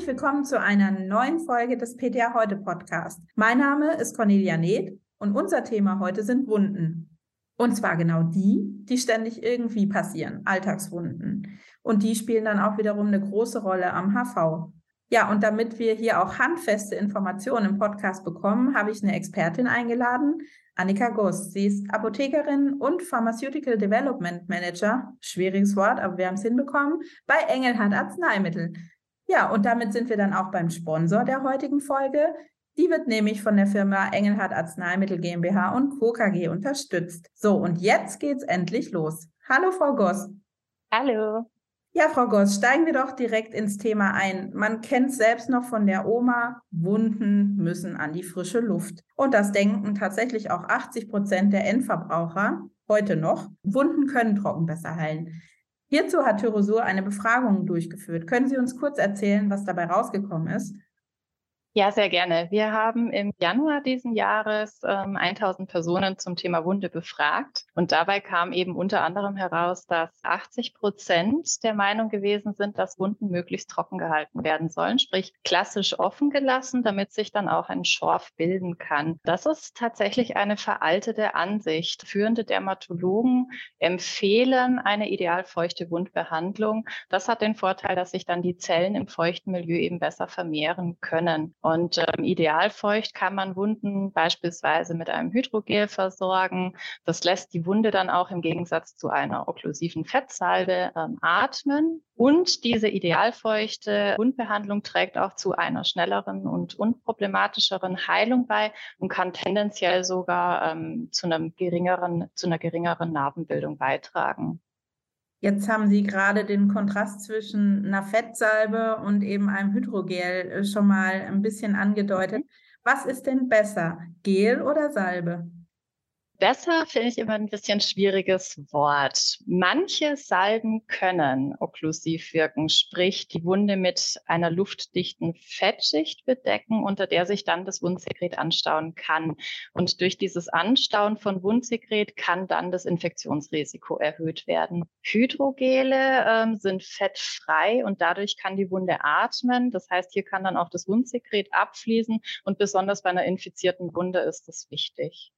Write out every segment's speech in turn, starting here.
Herzlich willkommen zu einer neuen Folge des PTA Heute Podcast. Mein Name ist Cornelia Neth und unser Thema heute sind Wunden. Und zwar genau die, die ständig irgendwie passieren, Alltagswunden. Und die spielen dann auch wiederum eine große Rolle am HV. Ja, und damit wir hier auch handfeste Informationen im Podcast bekommen, habe ich eine Expertin eingeladen, Annika Goss. Sie ist Apothekerin und Pharmaceutical Development Manager, schwieriges Wort, aber wir haben es hinbekommen, bei Engelhardt Arzneimittel. Ja, und damit sind wir dann auch beim Sponsor der heutigen Folge. Die wird nämlich von der Firma Engelhardt Arzneimittel GmbH und Co. KG unterstützt. So, und jetzt geht's endlich los. Hallo, Frau Goss. Hallo. Ja, Frau Goss, steigen wir doch direkt ins Thema ein. Man kennt selbst noch von der Oma, Wunden müssen an die frische Luft. Und das denken tatsächlich auch 80 Prozent der Endverbraucher heute noch. Wunden können trocken besser heilen. Hierzu hat Tyrosur eine Befragung durchgeführt. Können Sie uns kurz erzählen, was dabei rausgekommen ist? Ja, sehr gerne. Wir haben im Januar diesen Jahres ähm, 1000 Personen zum Thema Wunde befragt. Und dabei kam eben unter anderem heraus, dass 80 Prozent der Meinung gewesen sind, dass Wunden möglichst trocken gehalten werden sollen, sprich klassisch offen gelassen, damit sich dann auch ein Schorf bilden kann. Das ist tatsächlich eine veraltete Ansicht. Führende Dermatologen empfehlen eine ideal feuchte Wundbehandlung. Das hat den Vorteil, dass sich dann die Zellen im feuchten Milieu eben besser vermehren können. Und ähm, idealfeucht kann man Wunden beispielsweise mit einem Hydrogel versorgen. Das lässt die Wunde dann auch im Gegensatz zu einer okklusiven Fettsalbe ähm, atmen. Und diese idealfeuchte Wundbehandlung trägt auch zu einer schnelleren und unproblematischeren Heilung bei und kann tendenziell sogar ähm, zu, einem geringeren, zu einer geringeren Narbenbildung beitragen. Jetzt haben Sie gerade den Kontrast zwischen einer Fettsalbe und eben einem Hydrogel äh, schon mal ein bisschen angedeutet. Was ist denn besser, Gel oder Salbe? Besser finde ich immer ein bisschen schwieriges Wort. Manche Salben können okklusiv wirken, sprich die Wunde mit einer luftdichten Fettschicht bedecken, unter der sich dann das Wundsekret anstauen kann. Und durch dieses Anstauen von Wundsekret kann dann das Infektionsrisiko erhöht werden. Hydrogele ähm, sind fettfrei und dadurch kann die Wunde atmen. Das heißt, hier kann dann auch das Wundsekret abfließen und besonders bei einer infizierten Wunde ist das wichtig.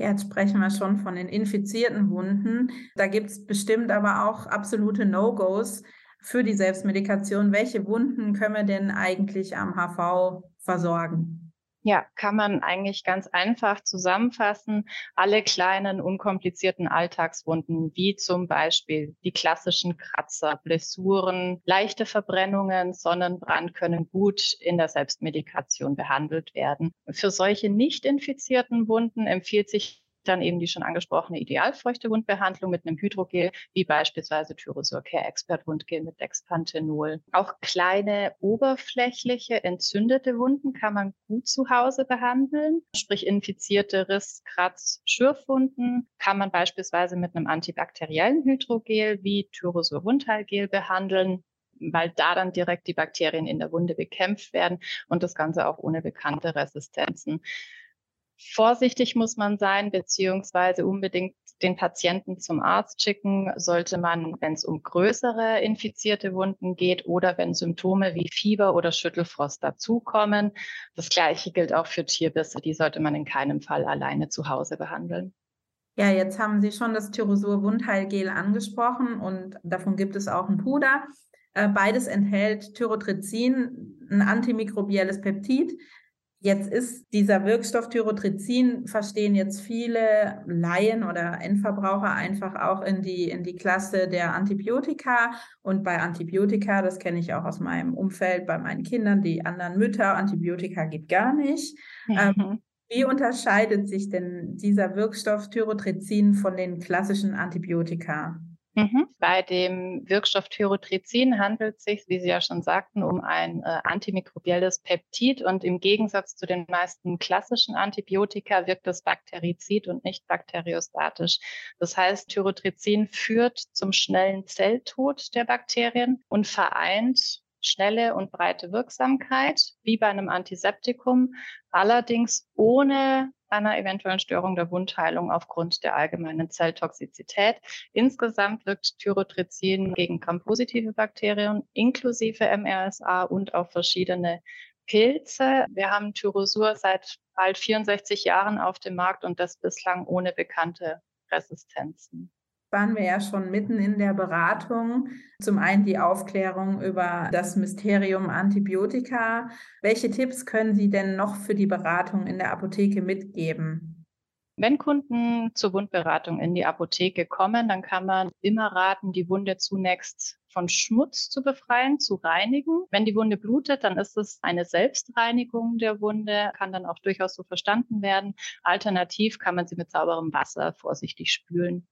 Jetzt sprechen wir schon von den infizierten Wunden. Da gibt es bestimmt aber auch absolute No-Gos für die Selbstmedikation. Welche Wunden können wir denn eigentlich am HV versorgen? Ja, kann man eigentlich ganz einfach zusammenfassen. Alle kleinen, unkomplizierten Alltagswunden, wie zum Beispiel die klassischen Kratzer, Blessuren, leichte Verbrennungen, Sonnenbrand, können gut in der Selbstmedikation behandelt werden. Für solche nicht infizierten Wunden empfiehlt sich dann eben die schon angesprochene idealfeuchte Wundbehandlung mit einem Hydrogel, wie beispielsweise Tyrosur Care Expert Wundgel mit Dexpanthenol. Auch kleine oberflächliche entzündete Wunden kann man gut zu Hause behandeln, sprich infizierte Riss, Kratz, Schürfwunden kann man beispielsweise mit einem antibakteriellen Hydrogel wie Tyrosur Wundheilgel behandeln weil da dann direkt die Bakterien in der Wunde bekämpft werden und das Ganze auch ohne bekannte Resistenzen. Vorsichtig muss man sein, beziehungsweise unbedingt den Patienten zum Arzt schicken, sollte man, wenn es um größere infizierte Wunden geht oder wenn Symptome wie Fieber oder Schüttelfrost dazukommen. Das Gleiche gilt auch für Tierbisse. Die sollte man in keinem Fall alleine zu Hause behandeln. Ja, jetzt haben Sie schon das Tyrosur Wundheilgel angesprochen und davon gibt es auch ein Puder. Äh, beides enthält Tyrotrizin, ein antimikrobielles Peptid, Jetzt ist dieser Wirkstoff Tyrotrizin, verstehen jetzt viele Laien oder Endverbraucher einfach auch in die, in die Klasse der Antibiotika. Und bei Antibiotika, das kenne ich auch aus meinem Umfeld, bei meinen Kindern, die anderen Mütter, Antibiotika geht gar nicht. Mhm. Ähm, wie unterscheidet sich denn dieser Wirkstoff Tyrotrizin von den klassischen Antibiotika? Mhm. Bei dem Wirkstoff Tyrotrizin handelt es sich, wie Sie ja schon sagten, um ein äh, antimikrobielles Peptid und im Gegensatz zu den meisten klassischen Antibiotika wirkt es bakterizid und nicht bakteriostatisch. Das heißt, Tyrotrizin führt zum schnellen Zelltod der Bakterien und vereint schnelle und breite Wirksamkeit, wie bei einem Antiseptikum, allerdings ohne einer eventuellen Störung der Wundheilung aufgrund der allgemeinen Zelltoxizität. Insgesamt wirkt Tyrotrizin gegen Gram-positive Bakterien inklusive MRSA und auf verschiedene Pilze. Wir haben Tyrosur seit bald 64 Jahren auf dem Markt und das bislang ohne bekannte Resistenzen waren wir ja schon mitten in der Beratung. Zum einen die Aufklärung über das Mysterium Antibiotika. Welche Tipps können Sie denn noch für die Beratung in der Apotheke mitgeben? Wenn Kunden zur Wundberatung in die Apotheke kommen, dann kann man immer raten, die Wunde zunächst von Schmutz zu befreien, zu reinigen. Wenn die Wunde blutet, dann ist es eine Selbstreinigung der Wunde, kann dann auch durchaus so verstanden werden. Alternativ kann man sie mit sauberem Wasser vorsichtig spülen.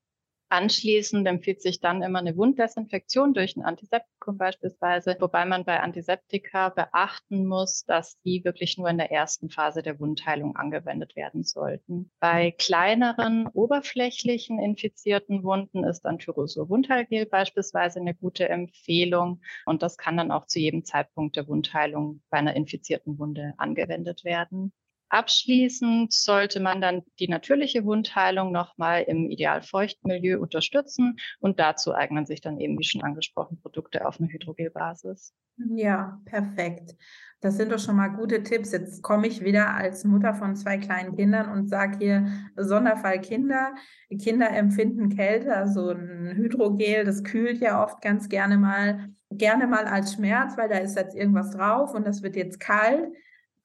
Anschließend empfiehlt sich dann immer eine Wunddesinfektion durch ein Antiseptikum beispielsweise, wobei man bei Antiseptika beachten muss, dass die wirklich nur in der ersten Phase der Wundheilung angewendet werden sollten. Bei kleineren oberflächlichen infizierten Wunden ist dann Tyrosur Wundheilgel beispielsweise eine gute Empfehlung und das kann dann auch zu jedem Zeitpunkt der Wundheilung bei einer infizierten Wunde angewendet werden. Abschließend sollte man dann die natürliche Wundheilung nochmal im ideal feuchten Milieu unterstützen und dazu eignen sich dann eben, wie schon angesprochen, Produkte auf einer Hydrogelbasis. Ja, perfekt. Das sind doch schon mal gute Tipps. Jetzt komme ich wieder als Mutter von zwei kleinen Kindern und sage hier Sonderfall Kinder. Kinder empfinden Kälte, also ein Hydrogel, das kühlt ja oft ganz gerne mal, gerne mal als Schmerz, weil da ist jetzt irgendwas drauf und das wird jetzt kalt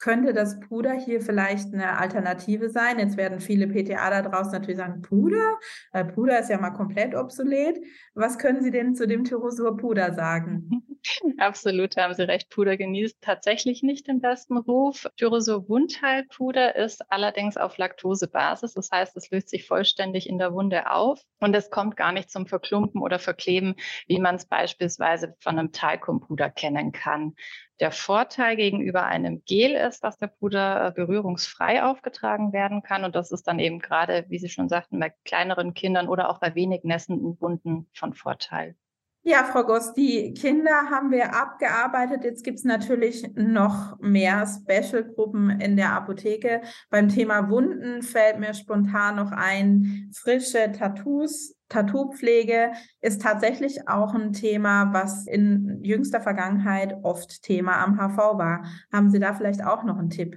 könnte das Puder hier vielleicht eine Alternative sein? Jetzt werden viele PTA da draußen natürlich sagen, Puder? Weil Puder ist ja mal komplett obsolet. Was können Sie denn zu dem Tyrosur Puder sagen? Absolut, haben Sie recht. Puder genießt tatsächlich nicht den besten Ruf. Tyrosur Wundheilpuder ist allerdings auf Laktosebasis. Das heißt, es löst sich vollständig in der Wunde auf und es kommt gar nicht zum Verklumpen oder Verkleben, wie man es beispielsweise von einem Talkumpuder kennen kann. Der Vorteil gegenüber einem Gel ist, dass der Puder äh, berührungsfrei aufgetragen werden kann. Und das ist dann eben gerade, wie Sie schon sagten, bei kleineren Kindern oder auch bei wenig nässenden Wunden von Vorteil. Ja, Frau Goss, die Kinder haben wir abgearbeitet. Jetzt gibt es natürlich noch mehr Special-Gruppen in der Apotheke. Beim Thema Wunden fällt mir spontan noch ein, frische Tattoos. Tattoo-Pflege ist tatsächlich auch ein Thema, was in jüngster Vergangenheit oft Thema am HV war. Haben Sie da vielleicht auch noch einen Tipp?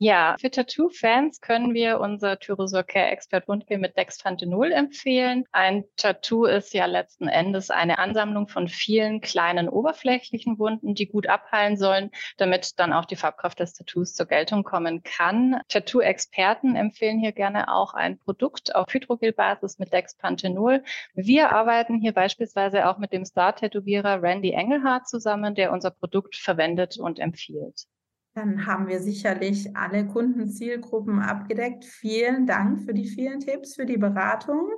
Ja, für Tattoo-Fans können wir unser Tyrosur Care Expert Wundgel mit Dexpanthenol empfehlen. Ein Tattoo ist ja letzten Endes eine Ansammlung von vielen kleinen oberflächlichen Wunden, die gut abheilen sollen, damit dann auch die Farbkraft des Tattoos zur Geltung kommen kann. Tattoo-Experten empfehlen hier gerne auch ein Produkt auf Hydrogel-Basis mit Dexpanthenol. Wir arbeiten hier beispielsweise auch mit dem Star-Tätowierer Randy Engelhardt zusammen, der unser Produkt verwendet und empfiehlt. Dann haben wir sicherlich alle Kundenzielgruppen abgedeckt. Vielen Dank für die vielen Tipps, für die Beratung.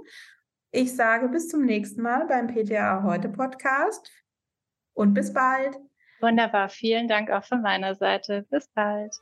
Ich sage bis zum nächsten Mal beim PTA Heute Podcast und bis bald. Wunderbar. Vielen Dank auch von meiner Seite. Bis bald.